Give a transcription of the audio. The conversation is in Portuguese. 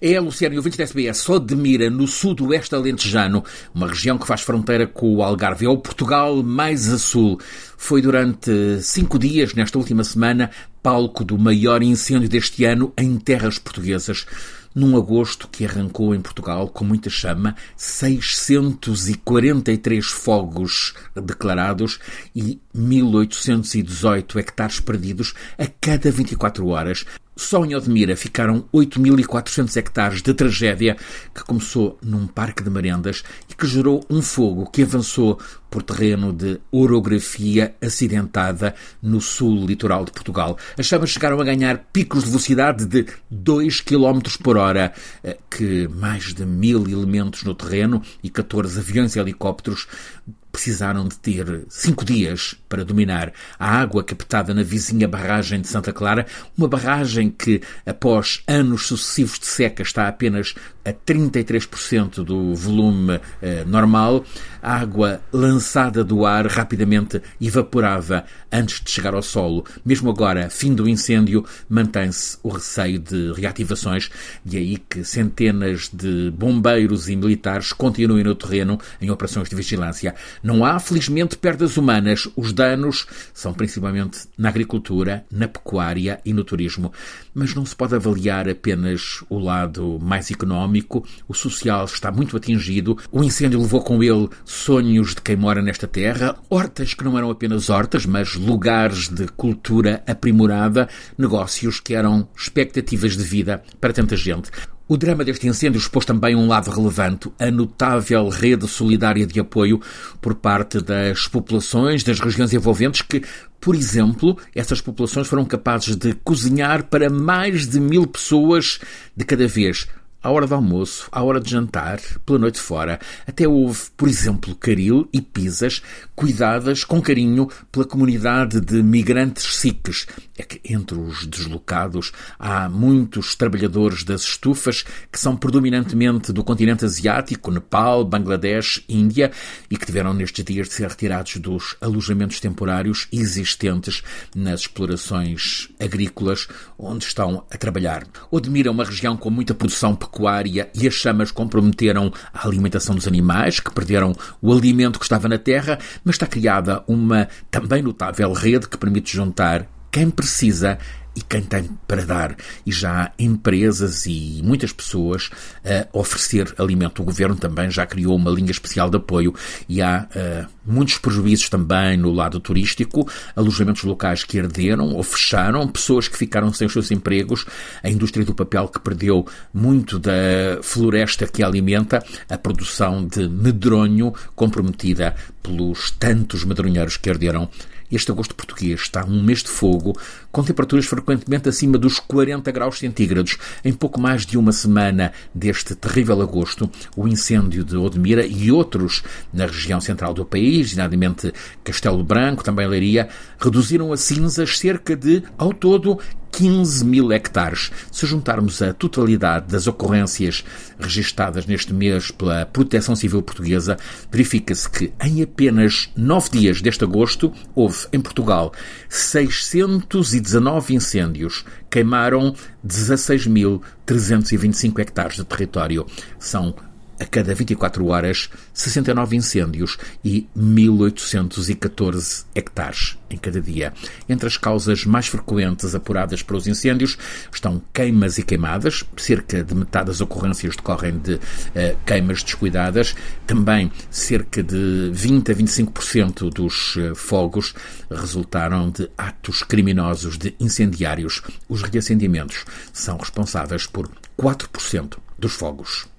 É, Luciano, e ouvintes da SBS, só de Mira, no sudoeste alentejano, uma região que faz fronteira com o Algarve. É o Portugal mais a sul. Foi durante cinco dias, nesta última semana, palco do maior incêndio deste ano em terras portuguesas num agosto que arrancou em Portugal com muita chama, 643 fogos declarados e 1818 hectares perdidos a cada 24 horas. Só em Odmira ficaram 8.400 hectares de tragédia que começou num parque de merendas e que gerou um fogo que avançou por terreno de orografia acidentada no sul litoral de Portugal. As chamas chegaram a ganhar picos de velocidade de 2 km por hora, eh, que mais de mil elementos no terreno e 14 aviões e helicópteros precisaram de ter cinco dias para dominar a água captada na vizinha barragem de Santa Clara, uma barragem que, após anos sucessivos de seca, está apenas a 33% do volume eh, normal. A água lançada do ar rapidamente evaporava antes de chegar ao solo. Mesmo agora, fim do incêndio, mantém-se o receio de reativações, e aí que centenas de bombeiros e militares continuem no terreno em operações de vigilância. Não há, felizmente, perdas humanas. Os danos são principalmente na agricultura, na pecuária e no turismo. Mas não se pode avaliar apenas o lado mais económico. O social está muito atingido. O incêndio levou com ele sonhos de quem mora nesta terra, hortas que não eram apenas hortas, mas lugares de cultura aprimorada, negócios que eram expectativas de vida para tanta gente. O drama deste incêndio expôs também um lado relevante, a notável rede solidária de apoio por parte das populações das regiões envolventes que, por exemplo, essas populações foram capazes de cozinhar para mais de mil pessoas de cada vez à hora do almoço, à hora de jantar, pela noite fora. Até houve, por exemplo, caril e pizzas cuidadas com carinho pela comunidade de migrantes sikhs. É que entre os deslocados há muitos trabalhadores das estufas que são predominantemente do continente asiático, Nepal, Bangladesh, Índia e que tiveram nestes dias de ser retirados dos alojamentos temporários existentes nas explorações agrícolas onde estão a trabalhar. Odmira é uma região com muita produção pecuária pecuária e as chamas comprometeram a alimentação dos animais, que perderam o alimento que estava na terra, mas está criada uma também notável rede que permite juntar quem precisa e quem tem para dar. E já há empresas e muitas pessoas a oferecer alimento. O governo também já criou uma linha especial de apoio e há uh, muitos prejuízos também no lado turístico, alojamentos locais que arderam ou fecharam, pessoas que ficaram sem os seus empregos, a indústria do papel que perdeu muito da floresta que alimenta, a produção de medronho comprometida pelos tantos medronheiros que arderam este agosto português está um mês de fogo, com temperaturas frequentemente acima dos 40 graus centígrados. Em pouco mais de uma semana deste terrível agosto, o incêndio de Odmira e outros na região central do país, designadamente Castelo Branco, também Leiria, reduziram a cinzas cerca de, ao todo, 15 mil hectares. Se juntarmos a totalidade das ocorrências registadas neste mês pela Proteção Civil Portuguesa, verifica-se que em apenas nove dias deste agosto houve em Portugal 619 incêndios, queimaram 16.325 hectares de território. São a cada 24 horas 69 incêndios e 1814 hectares em cada dia. Entre as causas mais frequentes apuradas para os incêndios estão queimas e queimadas, cerca de metade das ocorrências decorrem de uh, queimas descuidadas, também cerca de 20 a 25% dos uh, fogos resultaram de atos criminosos de incendiários. Os reacendimentos são responsáveis por 4% dos fogos.